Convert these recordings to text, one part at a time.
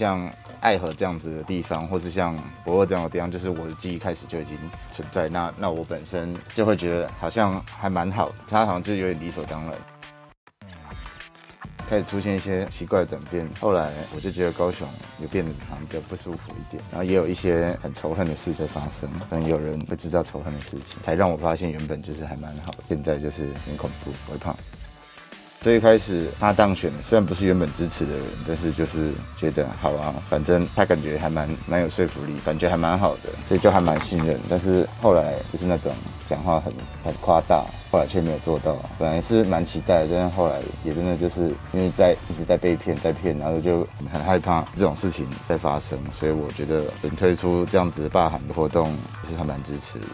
像爱河这样子的地方，或是像博尔这样的地方，就是我的记忆开始就已经存在。那那我本身就会觉得好像还蛮好的，它好像就有点理所当然。开始出现一些奇怪的转变，后来我就觉得高雄也变得好像比较不舒服一点，然后也有一些很仇恨的事在发生，但有人会制造仇恨的事情，才让我发现原本就是还蛮好，现在就是很恐怖，我会怕。最一开始他当选，虽然不是原本支持的人，但是就是觉得好啊，反正他感觉还蛮蛮有说服力，感觉还蛮好的，所以就还蛮信任。但是后来就是那种讲话很很夸大，后来却没有做到。本来是蛮期待，但是后来也真的就是因为在一直在被骗，在骗，然后就很害怕这种事情在发生，所以我觉得能推出这样子的罢韩的活动，是还蛮支持的。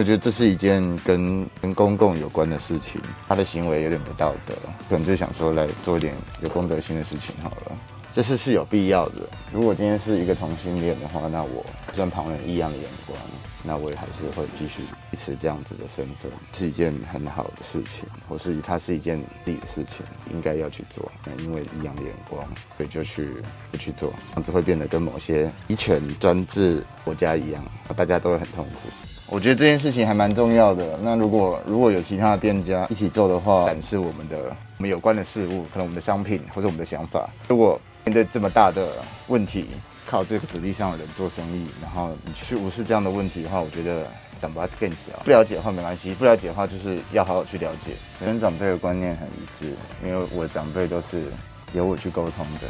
我觉得这是一件跟跟公共有关的事情，他的行为有点不道德，可能就想说来做一点有公德心的事情好了。这是是有必要的。如果今天是一个同性恋的话，那我就算旁人异样的眼光，那我也还是会继续维持这样子的身份，是一件很好的事情，或是它是一件对的事情，应该要去做。那因为异样的眼光，所以就去不去做，这样子会变得跟某些极权专制国家一样，大家都会很痛苦。我觉得这件事情还蛮重要的。那如果如果有其他的店家一起做的话，展示我们的我们有关的事物，可能我们的商品或者我们的想法。如果面对这么大的问题，靠这个实力上的人做生意，然后你去无视这样的问题的话，我觉得胆子更小。不了解的话没关系，不了解的话就是要好好去了解。跟长辈的观念很一致，因为我的长辈都是由我去沟通的。